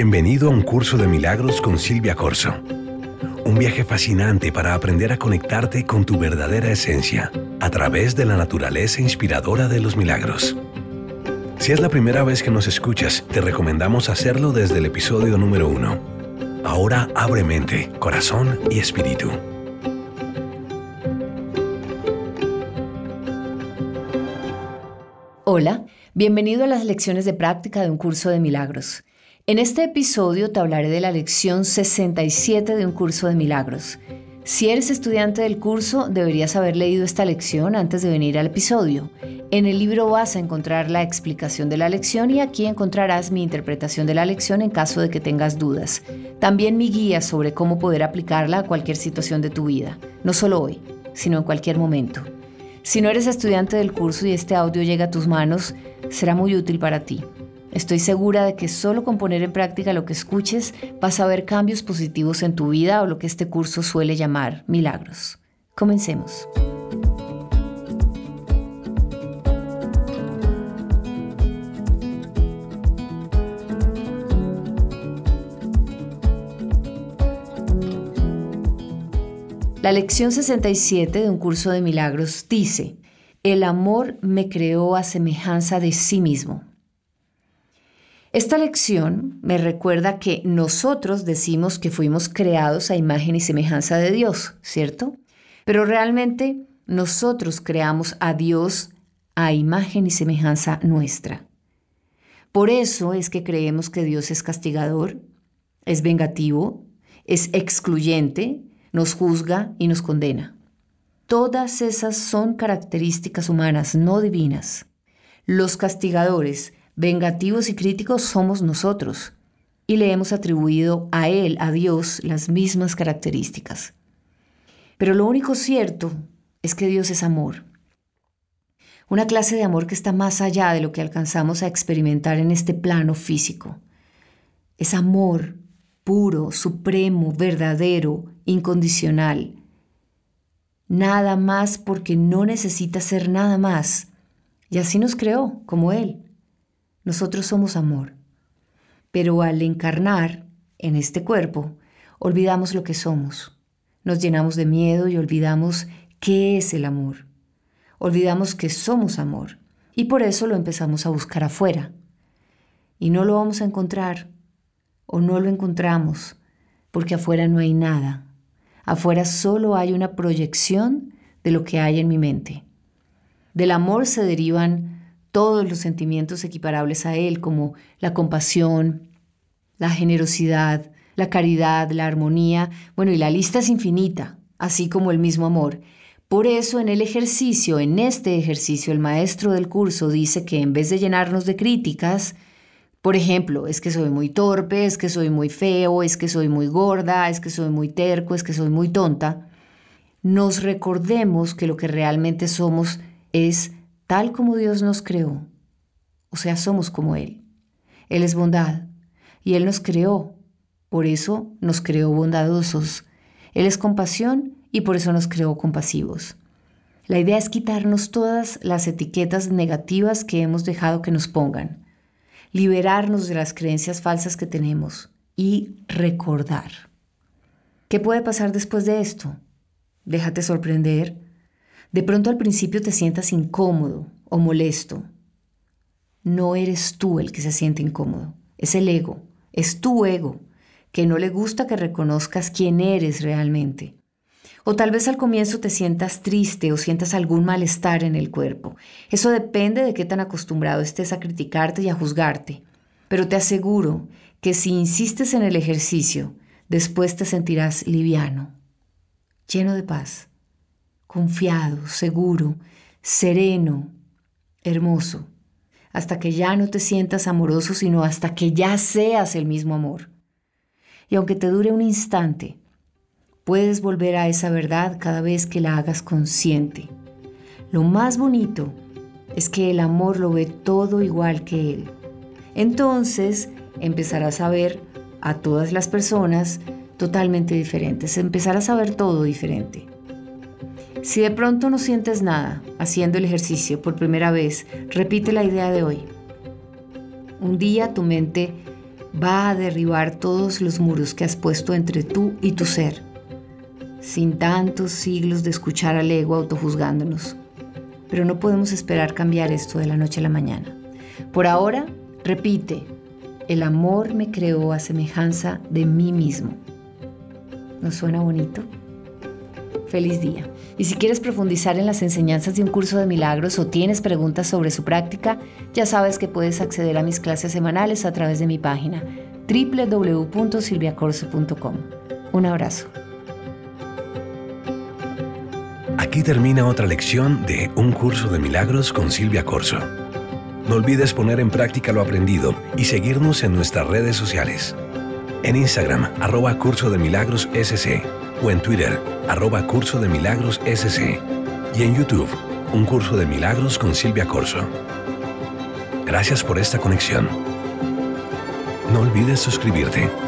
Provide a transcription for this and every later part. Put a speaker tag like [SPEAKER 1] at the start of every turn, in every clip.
[SPEAKER 1] Bienvenido a un curso de milagros con Silvia Corso. Un viaje fascinante para aprender a conectarte con tu verdadera esencia a través de la naturaleza inspiradora de los milagros. Si es la primera vez que nos escuchas, te recomendamos hacerlo desde el episodio número uno. Ahora abre mente, corazón y espíritu.
[SPEAKER 2] Hola, bienvenido a las lecciones de práctica de un curso de milagros. En este episodio te hablaré de la lección 67 de un curso de milagros. Si eres estudiante del curso, deberías haber leído esta lección antes de venir al episodio. En el libro vas a encontrar la explicación de la lección y aquí encontrarás mi interpretación de la lección en caso de que tengas dudas. También mi guía sobre cómo poder aplicarla a cualquier situación de tu vida, no solo hoy, sino en cualquier momento. Si no eres estudiante del curso y este audio llega a tus manos, será muy útil para ti. Estoy segura de que solo con poner en práctica lo que escuches vas a ver cambios positivos en tu vida o lo que este curso suele llamar milagros. Comencemos. La lección 67 de un curso de milagros dice, el amor me creó a semejanza de sí mismo. Esta lección me recuerda que nosotros decimos que fuimos creados a imagen y semejanza de Dios, ¿cierto? Pero realmente nosotros creamos a Dios a imagen y semejanza nuestra. Por eso es que creemos que Dios es castigador, es vengativo, es excluyente, nos juzga y nos condena. Todas esas son características humanas, no divinas. Los castigadores, vengativos y críticos somos nosotros, y le hemos atribuido a Él, a Dios, las mismas características. Pero lo único cierto es que Dios es amor. Una clase de amor que está más allá de lo que alcanzamos a experimentar en este plano físico. Es amor puro, supremo, verdadero, incondicional. Nada más porque no necesita ser nada más. Y así nos creó, como Él. Nosotros somos amor. Pero al encarnar en este cuerpo, olvidamos lo que somos. Nos llenamos de miedo y olvidamos qué es el amor. Olvidamos que somos amor. Y por eso lo empezamos a buscar afuera. Y no lo vamos a encontrar o no lo encontramos porque afuera no hay nada. Afuera solo hay una proyección de lo que hay en mi mente. Del amor se derivan todos los sentimientos equiparables a él, como la compasión, la generosidad, la caridad, la armonía, bueno, y la lista es infinita, así como el mismo amor. Por eso en el ejercicio, en este ejercicio, el maestro del curso dice que en vez de llenarnos de críticas, por ejemplo, es que soy muy torpe, es que soy muy feo, es que soy muy gorda, es que soy muy terco, es que soy muy tonta. Nos recordemos que lo que realmente somos es tal como Dios nos creó. O sea, somos como Él. Él es bondad y Él nos creó. Por eso nos creó bondadosos. Él es compasión y por eso nos creó compasivos. La idea es quitarnos todas las etiquetas negativas que hemos dejado que nos pongan liberarnos de las creencias falsas que tenemos y recordar. ¿Qué puede pasar después de esto? Déjate sorprender. De pronto al principio te sientas incómodo o molesto. No eres tú el que se siente incómodo, es el ego, es tu ego, que no le gusta que reconozcas quién eres realmente. O tal vez al comienzo te sientas triste o sientas algún malestar en el cuerpo. Eso depende de qué tan acostumbrado estés a criticarte y a juzgarte. Pero te aseguro que si insistes en el ejercicio, después te sentirás liviano, lleno de paz, confiado, seguro, sereno, hermoso, hasta que ya no te sientas amoroso, sino hasta que ya seas el mismo amor. Y aunque te dure un instante, puedes volver a esa verdad cada vez que la hagas consciente. Lo más bonito es que el amor lo ve todo igual que él. Entonces empezarás a ver a todas las personas totalmente diferentes, empezarás a ver todo diferente. Si de pronto no sientes nada haciendo el ejercicio por primera vez, repite la idea de hoy. Un día tu mente va a derribar todos los muros que has puesto entre tú y tu ser, sin tantos siglos de escuchar al ego autojuzgándonos. Pero no podemos esperar cambiar esto de la noche a la mañana. Por ahora, repite, el amor me creó a semejanza de mí mismo. ¿No suena bonito? Feliz día. Y si quieres profundizar en las enseñanzas de un curso de milagros o tienes preguntas sobre su práctica, ya sabes que puedes acceder a mis clases semanales a través de mi página www.silviacorso.com. Un abrazo.
[SPEAKER 1] Aquí termina otra lección de Un curso de milagros con Silvia Corso. No olvides poner en práctica lo aprendido y seguirnos en nuestras redes sociales. En Instagram, arroba Curso de Milagros SC o en Twitter, arroba Curso de Milagros SC y en YouTube, Un Curso de Milagros con Silvia Corso. Gracias por esta conexión. No olvides suscribirte.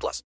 [SPEAKER 3] plus.